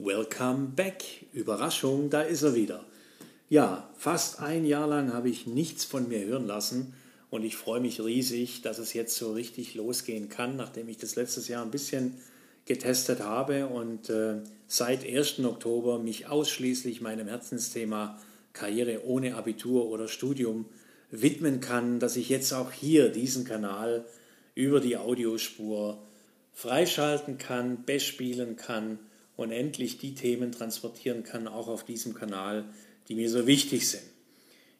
Welcome back. Überraschung, da ist er wieder. Ja, fast ein Jahr lang habe ich nichts von mir hören lassen und ich freue mich riesig, dass es jetzt so richtig losgehen kann, nachdem ich das letztes Jahr ein bisschen getestet habe und äh, seit 1. Oktober mich ausschließlich meinem Herzensthema Karriere ohne Abitur oder Studium widmen kann, dass ich jetzt auch hier diesen Kanal über die Audiospur freischalten kann, bespielen kann und endlich die Themen transportieren kann, auch auf diesem Kanal, die mir so wichtig sind.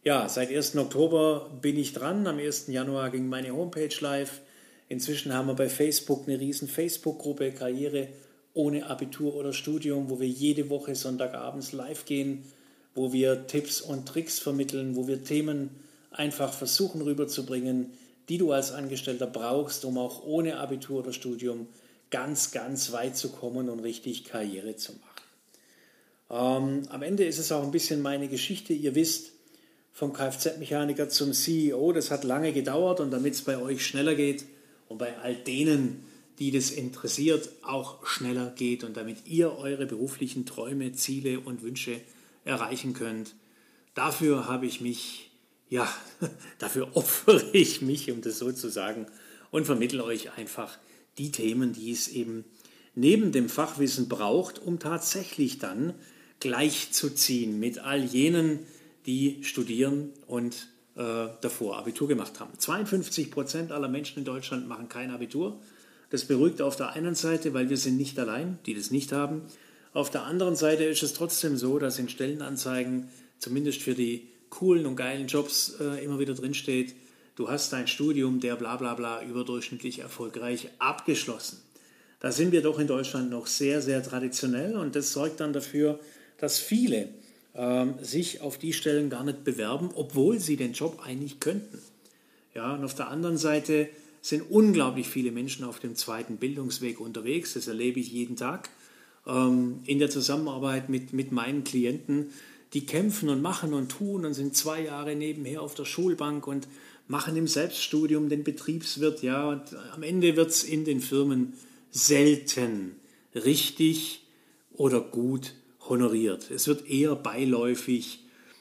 Ja, seit 1. Oktober bin ich dran. Am 1. Januar ging meine Homepage live. Inzwischen haben wir bei Facebook eine riesen Facebook-Gruppe Karriere ohne Abitur oder Studium, wo wir jede Woche Sonntagabends live gehen, wo wir Tipps und Tricks vermitteln, wo wir Themen einfach versuchen rüberzubringen, die du als Angestellter brauchst, um auch ohne Abitur oder Studium ganz, ganz weit zu kommen und richtig Karriere zu machen. Ähm, am Ende ist es auch ein bisschen meine Geschichte. Ihr wisst, vom Kfz-Mechaniker zum CEO, das hat lange gedauert und damit es bei euch schneller geht und bei all denen, die das interessiert, auch schneller geht und damit ihr eure beruflichen Träume, Ziele und Wünsche erreichen könnt. Dafür habe ich mich, ja, dafür opfere ich mich, um das so zu sagen, und vermittle euch einfach die Themen, die es eben neben dem Fachwissen braucht, um tatsächlich dann gleichzuziehen mit all jenen, die studieren und äh, davor Abitur gemacht haben. 52 Prozent aller Menschen in Deutschland machen kein Abitur. Das beruhigt auf der einen Seite, weil wir sind nicht allein, die das nicht haben. Auf der anderen Seite ist es trotzdem so, dass in Stellenanzeigen, zumindest für die coolen und geilen Jobs, äh, immer wieder drinsteht, du hast dein Studium der bla bla bla überdurchschnittlich erfolgreich abgeschlossen. Da sind wir doch in Deutschland noch sehr, sehr traditionell und das sorgt dann dafür, dass viele ähm, sich auf die Stellen gar nicht bewerben, obwohl sie den Job eigentlich könnten. Ja, und auf der anderen Seite sind unglaublich viele Menschen auf dem zweiten Bildungsweg unterwegs. Das erlebe ich jeden Tag ähm, in der Zusammenarbeit mit, mit meinen Klienten. Die kämpfen und machen und tun und sind zwei Jahre nebenher auf der Schulbank und machen im Selbststudium den Betriebswirt, ja, und am Ende wird es in den Firmen selten richtig oder gut honoriert. Es wird eher beiläufig,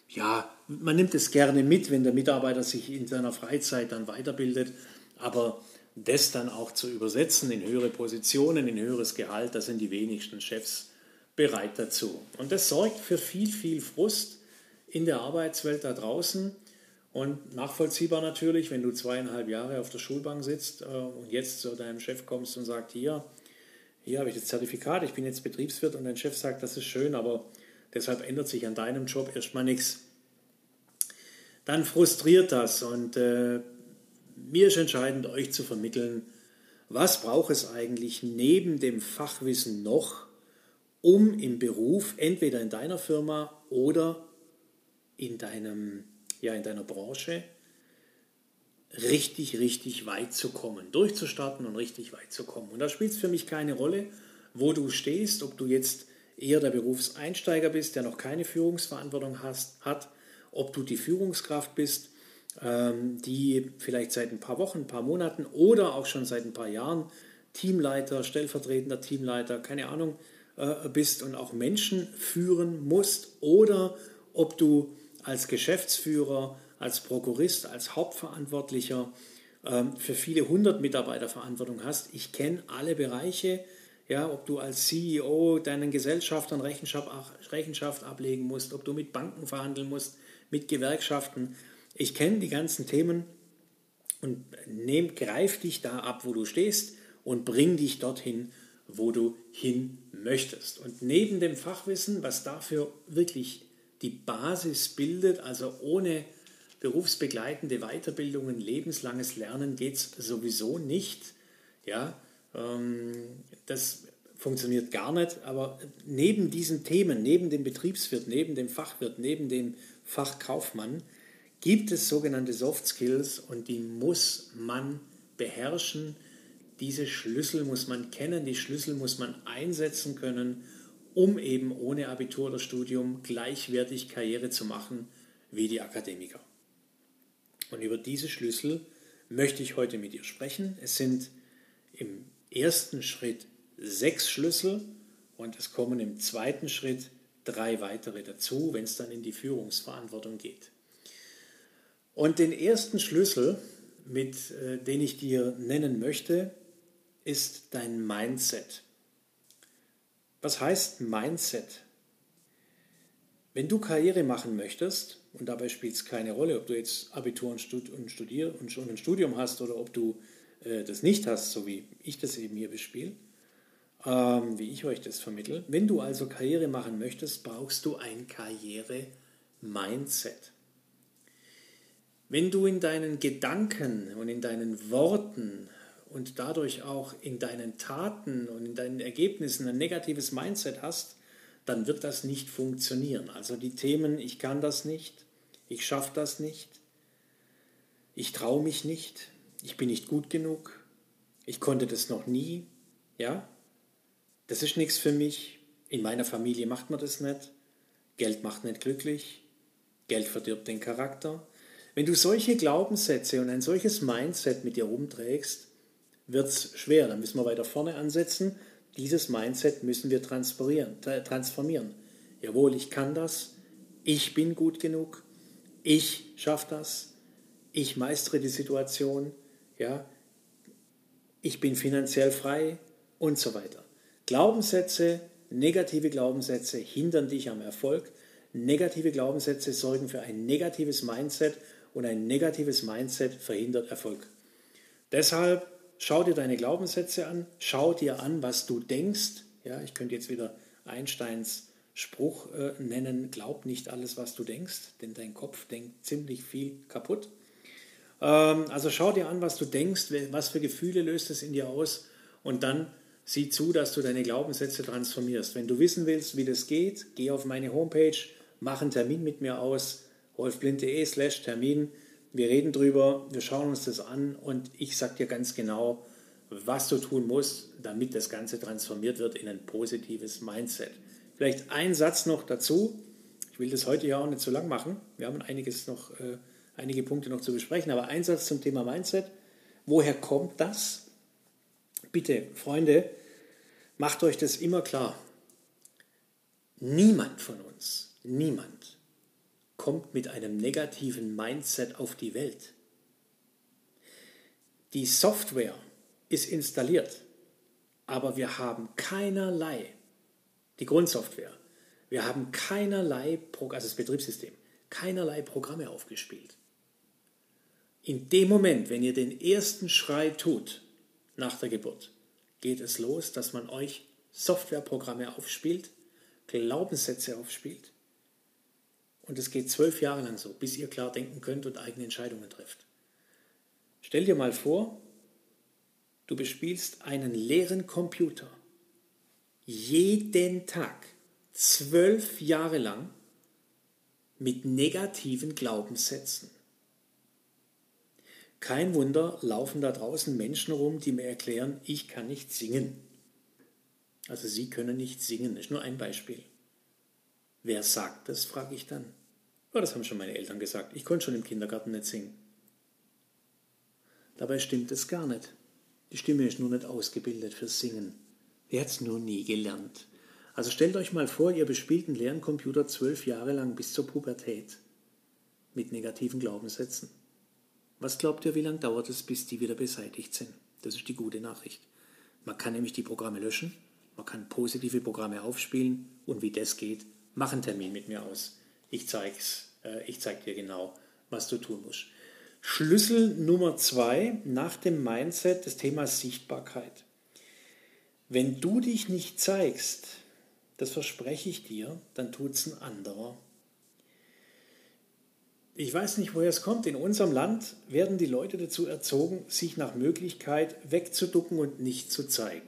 ja, man nimmt es gerne mit, wenn der Mitarbeiter sich in seiner Freizeit dann weiterbildet, aber das dann auch zu übersetzen in höhere Positionen, in höheres Gehalt, da sind die wenigsten Chefs bereit dazu. Und das sorgt für viel, viel Frust in der Arbeitswelt da draußen. Und nachvollziehbar natürlich, wenn du zweieinhalb Jahre auf der Schulbank sitzt äh, und jetzt zu deinem Chef kommst und sagst, hier, hier habe ich das Zertifikat, ich bin jetzt Betriebswirt und dein Chef sagt, das ist schön, aber deshalb ändert sich an deinem Job erstmal nichts. Dann frustriert das und äh, mir ist entscheidend, euch zu vermitteln, was braucht es eigentlich neben dem Fachwissen noch, um im Beruf, entweder in deiner Firma oder in deinem ja in deiner Branche richtig, richtig weit zu kommen, durchzustarten und richtig weit zu kommen. Und da spielt es für mich keine Rolle, wo du stehst, ob du jetzt eher der Berufseinsteiger bist, der noch keine Führungsverantwortung hast, hat, ob du die Führungskraft bist, ähm, die vielleicht seit ein paar Wochen, ein paar Monaten oder auch schon seit ein paar Jahren Teamleiter, stellvertretender Teamleiter, keine Ahnung, äh, bist und auch Menschen führen musst oder ob du als Geschäftsführer, als Prokurist, als Hauptverantwortlicher ähm, für viele hundert Mitarbeiter Verantwortung hast. Ich kenne alle Bereiche, ja, ob du als CEO deinen Gesellschaftern Rechenschaft, Rechenschaft ablegen musst, ob du mit Banken verhandeln musst, mit Gewerkschaften. Ich kenne die ganzen Themen und nehm, greif dich da ab, wo du stehst und bring dich dorthin, wo du hin möchtest. Und neben dem Fachwissen, was dafür wirklich die Basis bildet. Also ohne berufsbegleitende Weiterbildungen, lebenslanges Lernen geht es sowieso nicht. Ja, ähm, das funktioniert gar nicht. Aber neben diesen Themen, neben dem Betriebswirt, neben dem Fachwirt, neben dem Fachkaufmann, gibt es sogenannte Soft Skills und die muss man beherrschen. Diese Schlüssel muss man kennen, die Schlüssel muss man einsetzen können um eben ohne Abitur oder Studium gleichwertig Karriere zu machen wie die Akademiker. Und über diese Schlüssel möchte ich heute mit dir sprechen. Es sind im ersten Schritt sechs Schlüssel Und es kommen im zweiten Schritt drei weitere dazu, wenn es dann in die Führungsverantwortung geht. Und den ersten Schlüssel, mit, äh, den ich dir nennen möchte, ist dein Mindset. Was heißt Mindset? Wenn du Karriere machen möchtest, und dabei spielt es keine Rolle, ob du jetzt Abitur und, Studier und schon ein Studium hast oder ob du äh, das nicht hast, so wie ich das eben hier bespiele, ähm, wie ich euch das vermittle. Wenn du also Karriere machen möchtest, brauchst du ein Karriere-Mindset. Wenn du in deinen Gedanken und in deinen Worten und dadurch auch in deinen Taten und in deinen Ergebnissen ein negatives Mindset hast, dann wird das nicht funktionieren. Also die Themen, ich kann das nicht, ich schaffe das nicht, ich traue mich nicht, ich bin nicht gut genug, ich konnte das noch nie, ja, das ist nichts für mich, in meiner Familie macht man das nicht, Geld macht nicht glücklich, Geld verdirbt den Charakter. Wenn du solche Glaubenssätze und ein solches Mindset mit dir rumträgst, wird es schwer. Dann müssen wir weiter vorne ansetzen. Dieses Mindset müssen wir transformieren. Jawohl, ich kann das. Ich bin gut genug. Ich schaffe das. Ich meistere die Situation. Ja, ich bin finanziell frei und so weiter. Glaubenssätze, negative Glaubenssätze hindern dich am Erfolg. Negative Glaubenssätze sorgen für ein negatives Mindset und ein negatives Mindset verhindert Erfolg. Deshalb schau dir deine Glaubenssätze an, schau dir an, was du denkst. Ja, ich könnte jetzt wieder Einsteins Spruch äh, nennen, glaub nicht alles, was du denkst, denn dein Kopf denkt ziemlich viel kaputt. Ähm, also schau dir an, was du denkst, was für Gefühle löst es in dir aus und dann sieh zu, dass du deine Glaubenssätze transformierst. Wenn du wissen willst, wie das geht, geh auf meine Homepage, mach einen Termin mit mir aus, wolfblind.de slash Termin. Wir reden drüber, wir schauen uns das an und ich sage dir ganz genau, was du tun musst, damit das Ganze transformiert wird in ein positives Mindset. Vielleicht ein Satz noch dazu. Ich will das heute ja auch nicht so lang machen. Wir haben einiges noch, äh, einige Punkte noch zu besprechen, aber ein Satz zum Thema Mindset. Woher kommt das? Bitte, Freunde, macht euch das immer klar. Niemand von uns, niemand kommt mit einem negativen Mindset auf die Welt. Die Software ist installiert, aber wir haben keinerlei, die Grundsoftware, wir haben keinerlei, also das Betriebssystem, keinerlei Programme aufgespielt. In dem Moment, wenn ihr den ersten Schrei tut, nach der Geburt geht es los, dass man euch Softwareprogramme aufspielt, Glaubenssätze aufspielt. Und es geht zwölf Jahre lang so, bis ihr klar denken könnt und eigene Entscheidungen trefft. Stell dir mal vor, du bespielst einen leeren Computer jeden Tag, zwölf Jahre lang, mit negativen Glaubenssätzen. Kein Wunder, laufen da draußen Menschen rum, die mir erklären, ich kann nicht singen. Also sie können nicht singen, ist nur ein Beispiel. Wer sagt das, frage ich dann. Ja, das haben schon meine Eltern gesagt. Ich konnte schon im Kindergarten nicht singen. Dabei stimmt es gar nicht. Die Stimme ist nur nicht ausgebildet fürs Singen. Wer hat es nur nie gelernt? Also stellt euch mal vor, ihr bespielt einen leeren Computer zwölf Jahre lang bis zur Pubertät mit negativen Glaubenssätzen. Was glaubt ihr, wie lange dauert es, bis die wieder beseitigt sind? Das ist die gute Nachricht. Man kann nämlich die Programme löschen, man kann positive Programme aufspielen und wie das geht, mach einen Termin mit mir aus. Ich zeig's, ich zeig dir genau, was du tun musst. Schlüssel Nummer zwei nach dem Mindset des Themas Sichtbarkeit. Wenn du dich nicht zeigst, das verspreche ich dir, dann tut es ein anderer ich weiß nicht, woher es kommt. In unserem Land werden die Leute dazu erzogen, sich nach Möglichkeit wegzuducken und nicht zu zeigen.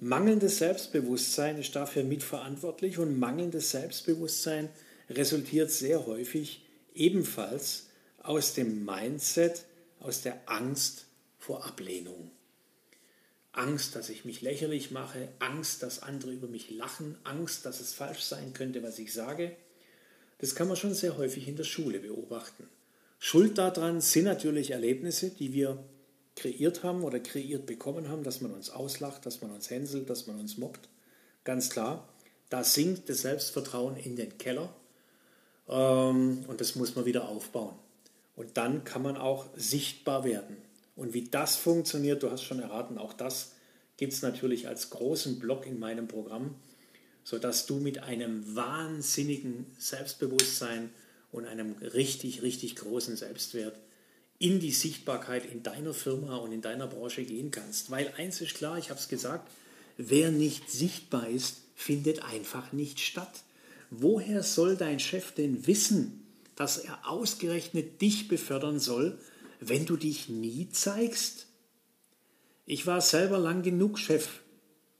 Mangelndes Selbstbewusstsein ist dafür mitverantwortlich und mangelndes Selbstbewusstsein resultiert sehr häufig ebenfalls aus dem Mindset, aus der Angst vor Ablehnung. Angst, dass ich mich lächerlich mache, Angst, dass andere über mich lachen, Angst, dass es falsch sein könnte, was ich sage. Das kann man schon sehr häufig in der Schule beobachten. Schuld daran sind natürlich Erlebnisse, die wir kreiert haben oder kreiert bekommen haben, dass man uns auslacht, dass man uns hänselt, dass man uns mobbt. ganz klar. Da sinkt das Selbstvertrauen in den Keller und das muss man wieder aufbauen. Und dann kann man auch sichtbar werden. Und wie das funktioniert, du hast schon erraten, auch das gibt es natürlich als großen Block in meinem Programm, sodass du mit einem wahnsinnigen Selbstbewusstsein und einem richtig, richtig großen Selbstwert in die Sichtbarkeit in deiner Firma und in deiner Branche gehen kannst. Weil eins ist klar, ich habe es gesagt, wer nicht sichtbar ist, findet einfach nicht statt. Woher soll dein Chef denn wissen, dass er ausgerechnet dich befördern soll, wenn du dich nie zeigst? Ich war selber lang genug Chef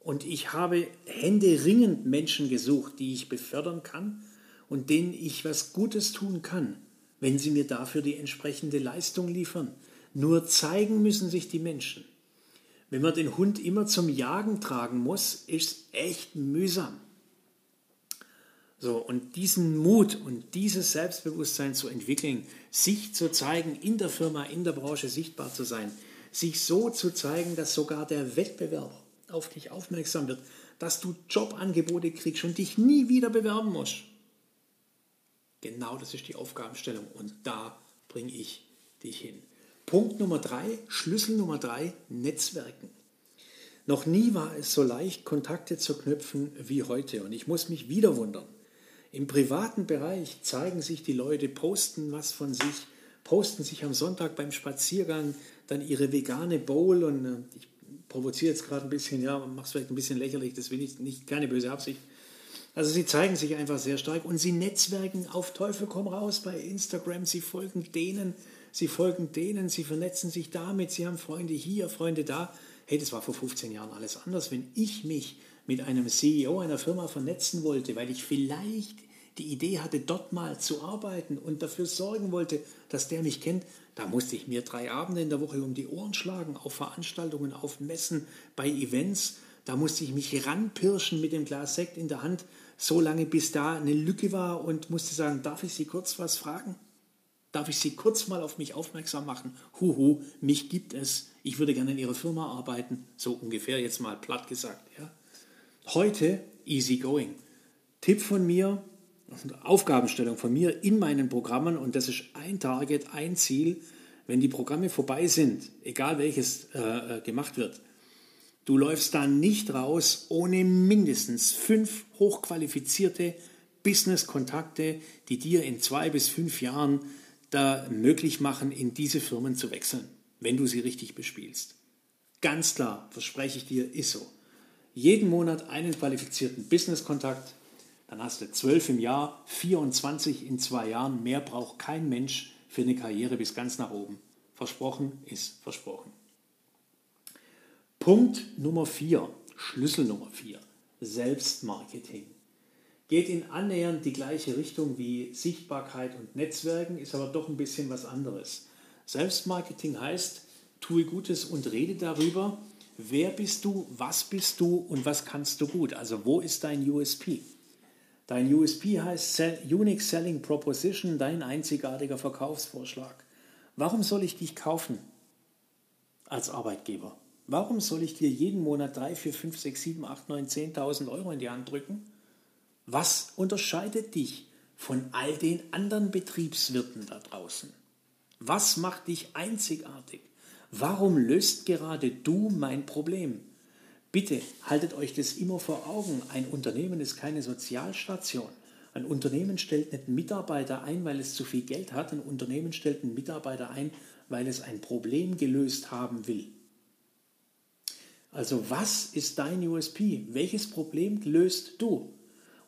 und ich habe händeringend Menschen gesucht, die ich befördern kann und denen ich was Gutes tun kann wenn sie mir dafür die entsprechende Leistung liefern. Nur zeigen müssen sich die Menschen. Wenn man den Hund immer zum Jagen tragen muss, ist echt mühsam. So, und diesen Mut und dieses Selbstbewusstsein zu entwickeln, sich zu zeigen, in der Firma, in der Branche sichtbar zu sein, sich so zu zeigen, dass sogar der Wettbewerber auf dich aufmerksam wird, dass du Jobangebote kriegst und dich nie wieder bewerben musst. Genau das ist die Aufgabenstellung und da bringe ich dich hin. Punkt Nummer drei, Schlüssel Nummer drei, Netzwerken. Noch nie war es so leicht, Kontakte zu knüpfen wie heute und ich muss mich wieder wundern. Im privaten Bereich zeigen sich die Leute, posten was von sich, posten sich am Sonntag beim Spaziergang dann ihre vegane Bowl und äh, ich provoziere jetzt gerade ein bisschen, ja, mache es vielleicht ein bisschen lächerlich, das will ich nicht, keine böse Absicht. Also sie zeigen sich einfach sehr stark und sie netzwerken auf Teufel komm raus bei Instagram. Sie folgen denen, sie folgen denen, sie vernetzen sich damit, sie haben Freunde hier, Freunde da. Hey, das war vor 15 Jahren alles anders. Wenn ich mich mit einem CEO einer Firma vernetzen wollte, weil ich vielleicht die Idee hatte, dort mal zu arbeiten und dafür sorgen wollte, dass der mich kennt, da musste ich mir drei Abende in der Woche um die Ohren schlagen, auf Veranstaltungen, auf Messen, bei Events. Da musste ich mich ranpirschen mit dem Glas Sekt in der Hand, so lange bis da eine Lücke war und musste sagen, darf ich Sie kurz was fragen? Darf ich Sie kurz mal auf mich aufmerksam machen? Huhu, mich gibt es. Ich würde gerne in Ihrer Firma arbeiten. So ungefähr jetzt mal platt gesagt. Ja. Heute easy going. Tipp von mir, Aufgabenstellung von mir in meinen Programmen und das ist ein Target, ein Ziel. Wenn die Programme vorbei sind, egal welches äh, äh gemacht wird, Du läufst da nicht raus ohne mindestens fünf hochqualifizierte Business-Kontakte, die dir in zwei bis fünf Jahren da möglich machen, in diese Firmen zu wechseln, wenn du sie richtig bespielst. Ganz klar, verspreche ich dir, ist so. Jeden Monat einen qualifizierten Business-Kontakt, dann hast du zwölf im Jahr, 24 in zwei Jahren. Mehr braucht kein Mensch für eine Karriere bis ganz nach oben. Versprochen ist versprochen. Punkt Nummer 4, Schlüssel Nummer 4, Selbstmarketing. Geht in annähernd die gleiche Richtung wie Sichtbarkeit und Netzwerken, ist aber doch ein bisschen was anderes. Selbstmarketing heißt, tue Gutes und rede darüber, wer bist du, was bist du und was kannst du gut. Also wo ist dein USP? Dein USP heißt Unique Selling Proposition, dein einzigartiger Verkaufsvorschlag. Warum soll ich dich kaufen als Arbeitgeber? Warum soll ich dir jeden Monat 3, 4, 5, 6, 7, 8, 9, 10.000 Euro in die Hand drücken? Was unterscheidet dich von all den anderen Betriebswirten da draußen? Was macht dich einzigartig? Warum löst gerade du mein Problem? Bitte haltet euch das immer vor Augen. Ein Unternehmen ist keine Sozialstation. Ein Unternehmen stellt nicht einen Mitarbeiter ein, weil es zu viel Geld hat. Ein Unternehmen stellt einen Mitarbeiter ein, weil es ein Problem gelöst haben will. Also was ist dein USP? Welches Problem löst du?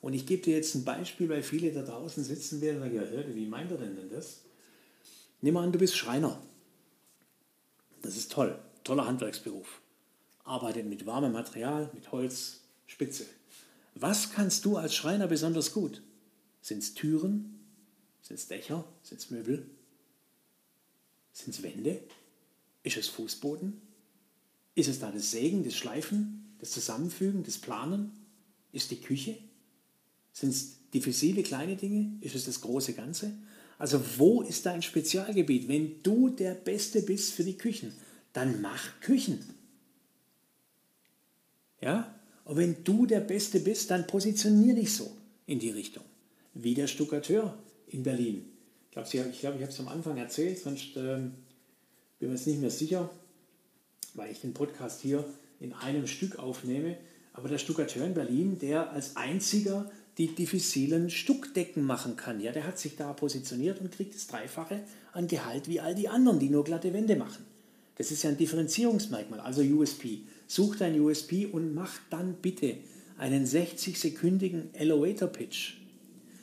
Und ich gebe dir jetzt ein Beispiel, weil viele da draußen sitzen werden und sagen, ja, wie meint er denn, denn das? Nimm an, du bist Schreiner. Das ist toll, toller Handwerksberuf. Arbeitet mit warmem Material, mit Holz, Spitze. Was kannst du als Schreiner besonders gut? Sind es Türen? Sind es Dächer? Sind es Möbel? Sind es Wände? Ist es Fußboden? Ist es da das Sägen, das Schleifen, das Zusammenfügen, das Planen? Ist die Küche? Sind es diffizile kleine Dinge? Ist es das große Ganze? Also wo ist dein Spezialgebiet? Wenn du der Beste bist für die Küchen, dann mach Küchen. Ja? Und wenn du der Beste bist, dann positionier dich so in die Richtung. Wie der Stuckateur in Berlin. Ich glaube, ich, glaub, ich habe es am Anfang erzählt, sonst ähm, bin mir nicht mehr sicher, weil ich den Podcast hier in einem Stück aufnehme. Aber der Stuckateur in Berlin, der als einziger die diffizilen Stuckdecken machen kann, ja, der hat sich da positioniert und kriegt das Dreifache an Gehalt wie all die anderen, die nur glatte Wände machen. Das ist ja ein Differenzierungsmerkmal, also USP. Such dein USP und mach dann bitte einen 60-sekündigen Elevator Pitch.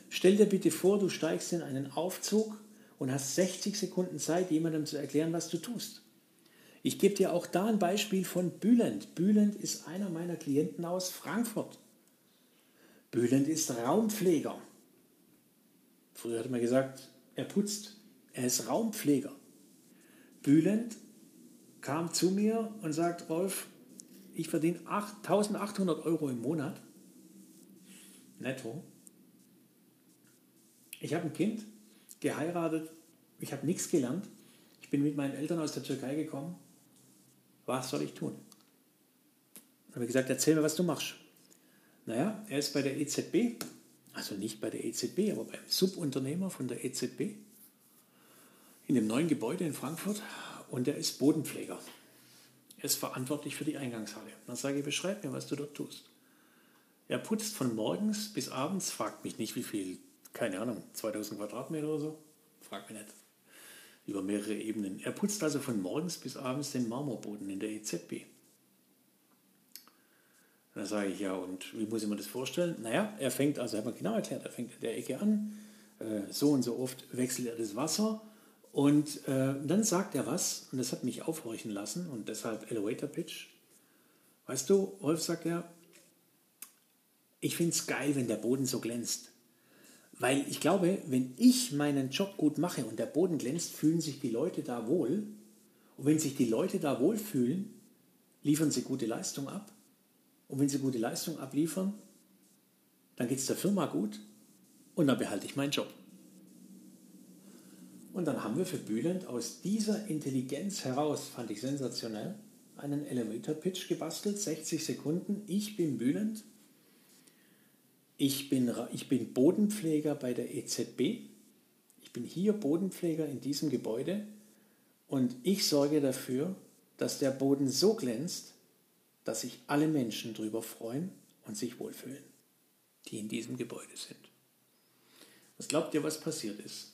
Stell dir bitte vor, du steigst in einen Aufzug und hast 60 Sekunden Zeit, jemandem zu erklären, was du tust. Ich gebe dir auch da ein Beispiel von Bülent. Bülent ist einer meiner Klienten aus Frankfurt. Bülent ist Raumpfleger. Früher hat man gesagt, er putzt. Er ist Raumpfleger. Bülent kam zu mir und sagt, Rolf, ich verdiene 1800 Euro im Monat, netto. Ich habe ein Kind, geheiratet, ich habe nichts gelernt. Ich bin mit meinen Eltern aus der Türkei gekommen. Was soll ich tun? Dann habe ich gesagt, erzähl mir, was du machst. Naja, er ist bei der EZB, also nicht bei der EZB, aber beim Subunternehmer von der EZB in dem neuen Gebäude in Frankfurt und er ist Bodenpfleger. Er ist verantwortlich für die Eingangshalle. Dann sage ich, beschreib mir, was du dort tust. Er putzt von morgens bis abends, fragt mich nicht, wie viel, keine Ahnung, 2000 Quadratmeter oder so, fragt mich nicht, über mehrere Ebenen. Er putzt also von morgens bis abends den Marmorboden in der EZB. Dann sage ich, ja, und wie muss ich mir das vorstellen? Naja, er fängt, also hat man genau erklärt, er fängt in der Ecke an, äh, so und so oft wechselt er das Wasser und äh, dann sagt er was, und das hat mich aufhorchen lassen, und deshalb Elevator Pitch. Weißt du, Rolf sagt er, ich finde es geil, wenn der Boden so glänzt. Weil ich glaube, wenn ich meinen Job gut mache und der Boden glänzt, fühlen sich die Leute da wohl. Und wenn sich die Leute da wohl fühlen, liefern sie gute Leistung ab. Und wenn sie gute Leistung abliefern, dann geht es der Firma gut und dann behalte ich meinen Job. Und dann haben wir für Bülent aus dieser Intelligenz heraus, fand ich sensationell, einen Elevator Pitch gebastelt, 60 Sekunden. Ich bin Bülent. Ich bin, ich bin Bodenpfleger bei der EZB. Ich bin hier Bodenpfleger in diesem Gebäude und ich sorge dafür, dass der Boden so glänzt, dass sich alle Menschen darüber freuen und sich wohlfühlen, die in diesem Gebäude sind. Was glaubt ihr, was passiert ist?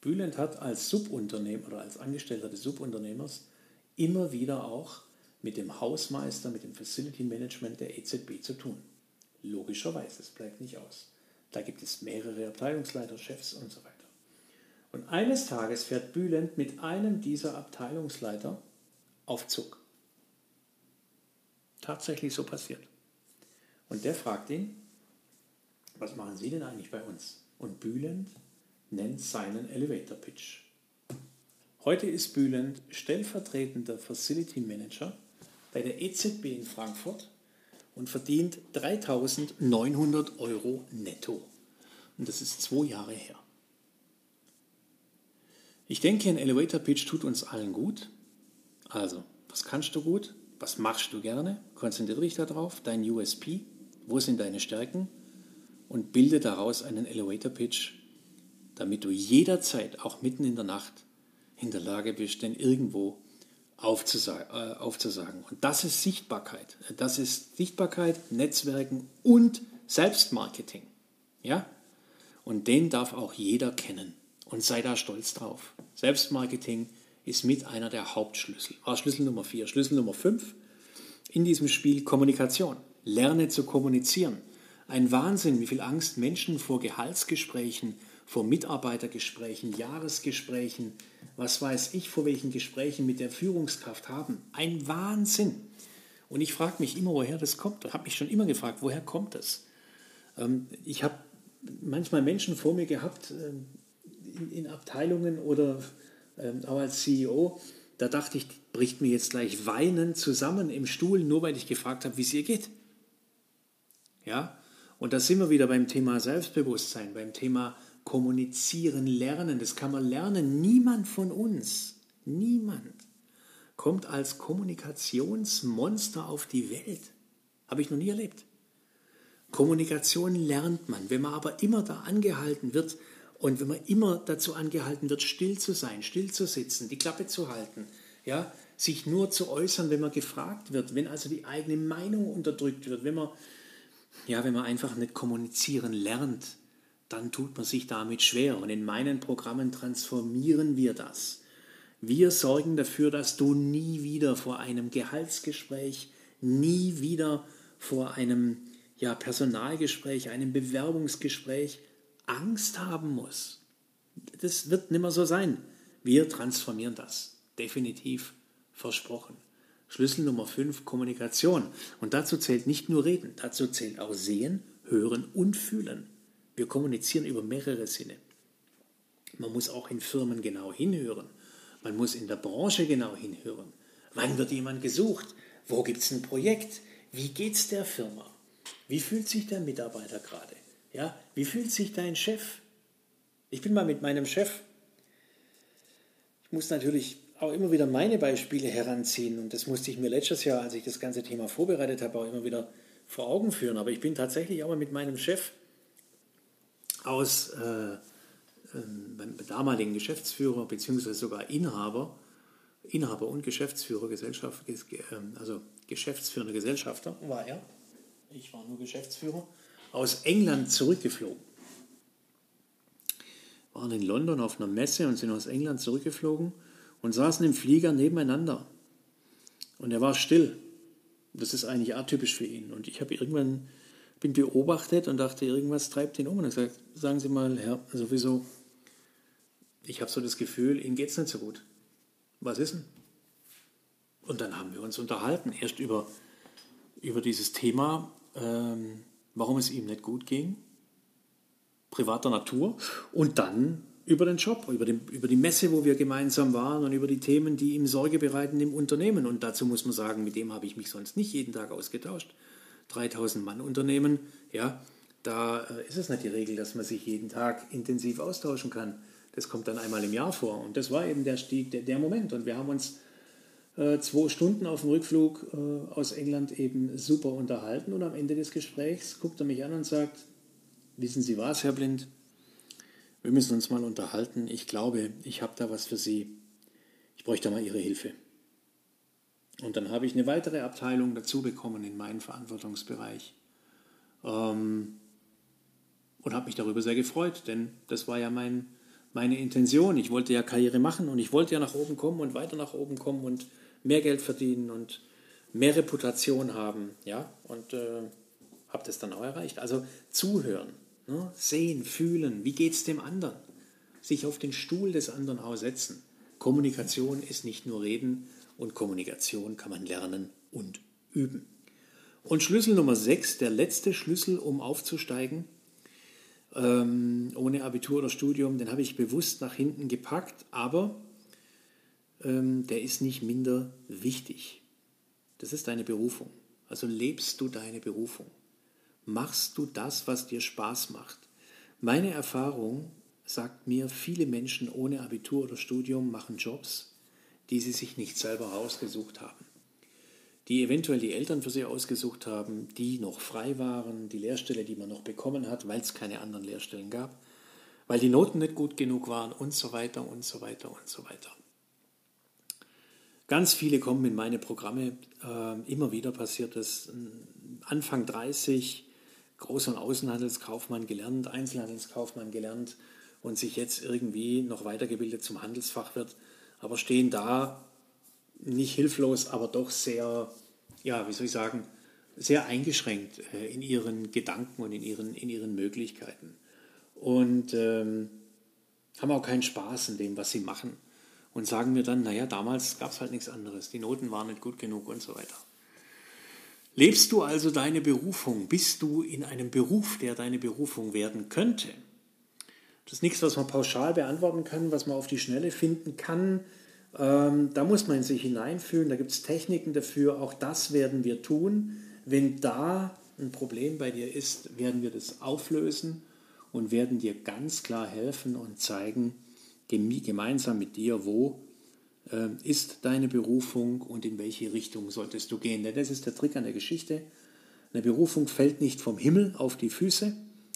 Bülent hat als Subunternehmer oder als Angestellter des Subunternehmers immer wieder auch mit dem Hausmeister, mit dem Facility Management der EZB zu tun. Logischerweise, es bleibt nicht aus. Da gibt es mehrere Abteilungsleiter, Chefs und so weiter. Und eines Tages fährt Bülent mit einem dieser Abteilungsleiter auf Zug. Tatsächlich so passiert. Und der fragt ihn, was machen Sie denn eigentlich bei uns? Und Bülent nennt seinen Elevator Pitch. Heute ist Bülent stellvertretender Facility Manager bei der EZB in Frankfurt und verdient 3.900 Euro netto. Und das ist zwei Jahre her. Ich denke, ein Elevator Pitch tut uns allen gut. Also, was kannst du gut? Was machst du gerne? Konzentriere dich darauf, dein USP. Wo sind deine Stärken? Und bilde daraus einen Elevator Pitch, damit du jederzeit, auch mitten in der Nacht, in der Lage bist, denn irgendwo aufzusagen, äh, aufzusagen. Und das ist Sichtbarkeit. Das ist Sichtbarkeit, Netzwerken und Selbstmarketing. Ja? Und den darf auch jeder kennen. Und sei da stolz drauf. Selbstmarketing ist mit einer der Hauptschlüssel. War Schlüssel Nummer 4. Schlüssel Nummer 5 in diesem Spiel Kommunikation. Lerne zu kommunizieren. Ein Wahnsinn, wie viel Angst Menschen vor Gehaltsgesprächen, vor Mitarbeitergesprächen, Jahresgesprächen, was weiß ich, vor welchen Gesprächen mit der Führungskraft haben. Ein Wahnsinn. Und ich frage mich immer, woher das kommt. Ich habe mich schon immer gefragt, woher kommt das? Ähm, ich habe manchmal Menschen vor mir gehabt ähm, in Abteilungen oder auch als CEO, da dachte ich, bricht mir jetzt gleich weinend zusammen im Stuhl, nur weil ich gefragt habe, wie es ihr geht. Ja, und da sind wir wieder beim Thema Selbstbewusstsein, beim Thema kommunizieren, lernen. Das kann man lernen. Niemand von uns, niemand kommt als Kommunikationsmonster auf die Welt. Habe ich noch nie erlebt. Kommunikation lernt man. Wenn man aber immer da angehalten wird und wenn man immer dazu angehalten wird, still zu sein, still zu sitzen, die Klappe zu halten, ja, sich nur zu äußern, wenn man gefragt wird, wenn also die eigene Meinung unterdrückt wird, wenn man, ja, wenn man einfach nicht kommunizieren lernt, dann tut man sich damit schwer. Und in meinen Programmen transformieren wir das. Wir sorgen dafür, dass du nie wieder vor einem Gehaltsgespräch, nie wieder vor einem ja, Personalgespräch, einem Bewerbungsgespräch Angst haben musst. Das wird nicht mehr so sein. Wir transformieren das. Definitiv versprochen. Schlüssel Nummer 5, Kommunikation. Und dazu zählt nicht nur Reden, dazu zählt auch Sehen, Hören und Fühlen. Wir kommunizieren über mehrere Sinne. Man muss auch in Firmen genau hinhören. Man muss in der Branche genau hinhören. Wann wird jemand gesucht? Wo gibt es ein Projekt? Wie geht es der Firma? Wie fühlt sich der Mitarbeiter gerade? Ja, wie fühlt sich dein Chef? Ich bin mal mit meinem Chef. Ich muss natürlich auch immer wieder meine Beispiele heranziehen und das musste ich mir letztes Jahr, als ich das ganze Thema vorbereitet habe, auch immer wieder vor Augen führen. Aber ich bin tatsächlich auch mal mit meinem Chef aus äh, beim damaligen Geschäftsführer bzw. sogar Inhaber, Inhaber und Geschäftsführer, Gesellschaft, ähm, also geschäftsführender Gesellschafter war er, ich war nur Geschäftsführer, aus England zurückgeflogen. Waren in London auf einer Messe und sind aus England zurückgeflogen und saßen im Flieger nebeneinander. Und er war still. Das ist eigentlich atypisch für ihn. Und ich habe irgendwann bin beobachtet und dachte, irgendwas treibt ihn um. Und er sagt, sagen Sie mal, Herr, sowieso, ich habe so das Gefühl, Ihnen geht es nicht so gut. Was ist denn? Und dann haben wir uns unterhalten, erst über, über dieses Thema, ähm, warum es ihm nicht gut ging, privater Natur, und dann über den Job, über, den, über die Messe, wo wir gemeinsam waren und über die Themen, die ihm Sorge bereiten im Unternehmen. Und dazu muss man sagen, mit dem habe ich mich sonst nicht jeden Tag ausgetauscht. 3000 Mann Unternehmen, ja, da äh, ist es nicht die Regel, dass man sich jeden Tag intensiv austauschen kann. Das kommt dann einmal im Jahr vor. Und das war eben der, Stieg, der, der Moment. Und wir haben uns äh, zwei Stunden auf dem Rückflug äh, aus England eben super unterhalten. Und am Ende des Gesprächs guckt er mich an und sagt, wissen Sie was, Herr Blind? Wir müssen uns mal unterhalten. Ich glaube, ich habe da was für Sie. Ich bräuchte mal Ihre Hilfe. Und dann habe ich eine weitere Abteilung dazu bekommen in meinen Verantwortungsbereich. Ähm, und habe mich darüber sehr gefreut, denn das war ja mein, meine Intention. Ich wollte ja Karriere machen und ich wollte ja nach oben kommen und weiter nach oben kommen und mehr Geld verdienen und mehr Reputation haben. Ja, und äh, habe das dann auch erreicht. Also zuhören, ne? sehen, fühlen, wie geht es dem anderen? Sich auf den Stuhl des anderen aussetzen. Kommunikation ist nicht nur Reden, und Kommunikation kann man lernen und üben. Und Schlüssel Nummer 6, der letzte Schlüssel, um aufzusteigen, ähm, ohne Abitur oder Studium, den habe ich bewusst nach hinten gepackt, aber der ist nicht minder wichtig. Das ist deine Berufung. Also lebst du deine Berufung. Machst du das, was dir Spaß macht. Meine Erfahrung sagt mir, viele Menschen ohne Abitur oder Studium machen Jobs, die sie sich nicht selber ausgesucht haben. Die eventuell die Eltern für sie ausgesucht haben, die noch frei waren, die Lehrstelle, die man noch bekommen hat, weil es keine anderen Lehrstellen gab, weil die Noten nicht gut genug waren und so weiter und so weiter und so weiter. Ganz viele kommen in meine Programme, äh, immer wieder passiert es, Anfang 30, Groß- und Außenhandelskaufmann gelernt, Einzelhandelskaufmann gelernt und sich jetzt irgendwie noch weitergebildet zum Handelsfachwirt aber stehen da nicht hilflos, aber doch sehr, ja, wie soll ich sagen, sehr eingeschränkt äh, in ihren Gedanken und in ihren, in ihren Möglichkeiten. Und ähm, haben auch keinen Spaß in dem, was sie machen. Und sagen mir dann, naja, damals gab es halt nichts anderes, die Noten waren nicht gut genug und so weiter. Lebst du also deine Berufung? Bist du in einem Beruf, der deine Berufung werden könnte? Das ist nichts, was man pauschal beantworten kann, was man auf die Schnelle finden kann. Ähm, da muss man sich hineinfühlen, da gibt es Techniken dafür, auch das werden wir tun. Wenn da ein Problem bei dir ist, werden wir das auflösen und werden dir ganz klar helfen und zeigen, gemeinsam mit dir, wo äh, ist deine Berufung und in welche Richtung solltest du gehen. Denn das ist der Trick an der Geschichte. Eine Berufung fällt nicht vom Himmel auf die Füße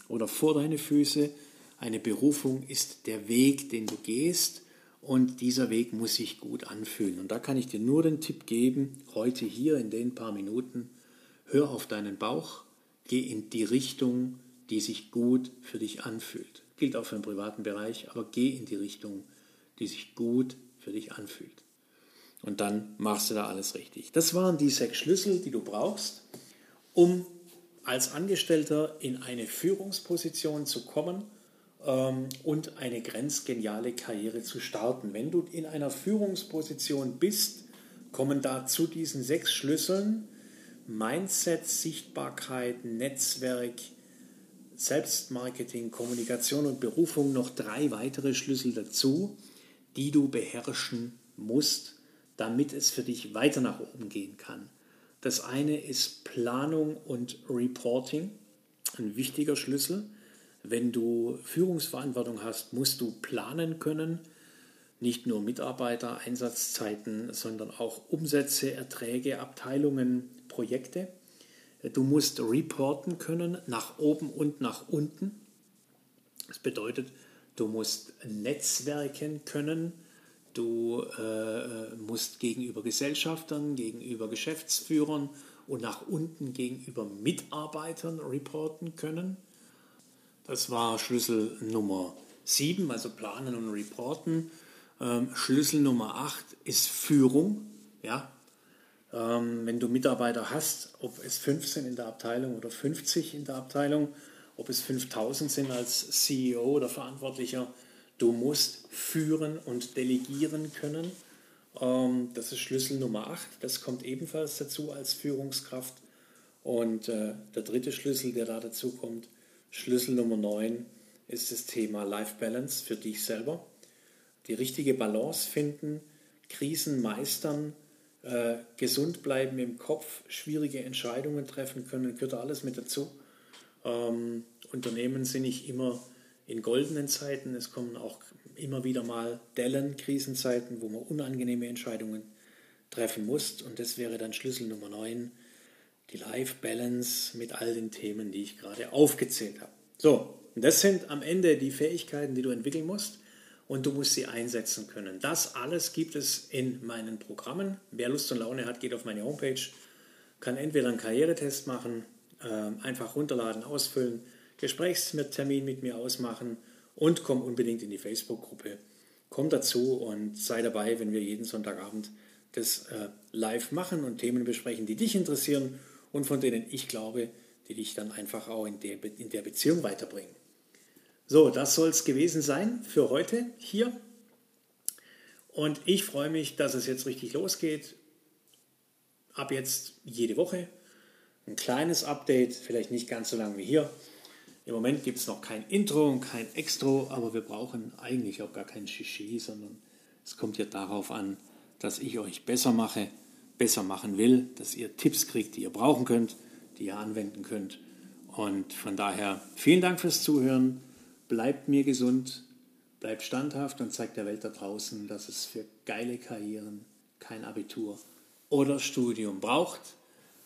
oder vor deine Füße. Eine Berufung ist der Weg, den du gehst und dieser Weg muss sich gut anfühlen. Und da kann ich dir nur den Tipp geben, heute hier in den paar Minuten, hör auf deinen Bauch, geh in die Richtung, die sich gut für dich anfühlt. Gilt auch für den privaten Bereich, aber geh in die Richtung, die sich gut für dich anfühlt. Und dann machst du da alles richtig. Das waren die sechs Schlüssel, die du brauchst, um als Angestellter in eine Führungsposition zu kommen ähm, und eine grenzgeniale Karriere zu starten. Wenn du in einer Führungsposition bist, kommen da zu diesen sechs Schlüsseln Mindset, Sichtbarkeit, Netzwerk, Selbstmarketing, Kommunikation und Berufung noch drei weitere Schlüssel dazu, die du beherrschen musst, damit es für dich weiter nach oben gehen kann. Das eine ist Planung und Reporting, ein wichtiger Schlüssel. Wenn du Führungsverantwortung hast, musst du planen können, nicht nur Mitarbeiter, Einsatzzeiten, sondern auch Umsätze, Erträge, Abteilungen, Projekte. Du musst reporten können nach oben und nach unten. Das bedeutet, du musst netzwerken können. Du äh, musst gegenüber Gesellschaftern, gegenüber Geschäftsführern und nach unten gegenüber Mitarbeitern reporten können. Das war Schlüssel Nummer 7, also Planen und Reporten. Ähm, Schlüssel Nummer 8 ist Führung. Ja? Ähm, wenn du Mitarbeiter hast, ob es 15 in der Abteilung oder 50 in der Abteilung, ob es 5000 sind als CEO oder Verantwortlicher, du musst führen und delegieren können. Ähm, das ist Schlüssel Nummer 8. Das kommt ebenfalls dazu als Führungskraft. Und äh, der dritte Schlüssel, der da dazu kommt, Schlüssel Nummer 9 ist das Thema Life Balance für dich selber. Die richtige Balance finden, Krisen meistern, äh, gesund bleiben im Kopf, schwierige Entscheidungen treffen können, gehört alles mit dazu. Ähm, Unternehmen sind nicht immer in goldenen Zeiten, es kommen auch immer wieder mal Dellen, Krisenzeiten, wo man unangenehme Entscheidungen treffen muss. Und das wäre dann Schlüssel Nummer 9, die Life Balance mit all den Themen, die ich gerade aufgezählt habe. So, und das sind am Ende die Fähigkeiten, die du entwickeln musst und du musst sie einsetzen können. Das alles gibt es in meinen Programmen. Wer Lust und Laune hat, geht auf meine Homepage, kann entweder einen Karrieretest machen, ähm, einfach runterladen, ausfüllen, Gesprächstermin mit mir ausmachen und komm unbedingt in die Facebook-Gruppe. Komm dazu und sei dabei, wenn wir jeden Sonntagabend das äh, live machen und Themen besprechen, die dich interessieren und von denen ich glaube, die dich dann einfach auch in der, in der Beziehung weiterbringen. So, das soll es gewesen sein für heute hier. Und ich freue mich, dass es jetzt richtig losgeht. Ab jetzt jede Woche ein kleines Update, vielleicht nicht ganz so lang wie hier. Im Moment gibt es noch kein Intro und kein Extro, aber wir brauchen eigentlich auch gar kein Shishi, sondern es kommt ja darauf an, dass ich euch besser mache, besser machen will, dass ihr Tipps kriegt, die ihr brauchen könnt die ihr anwenden könnt. Und von daher vielen Dank fürs Zuhören. Bleibt mir gesund, bleibt standhaft und zeigt der Welt da draußen, dass es für geile Karrieren kein Abitur oder Studium braucht.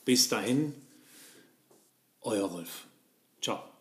Bis dahin, euer Rolf. Ciao.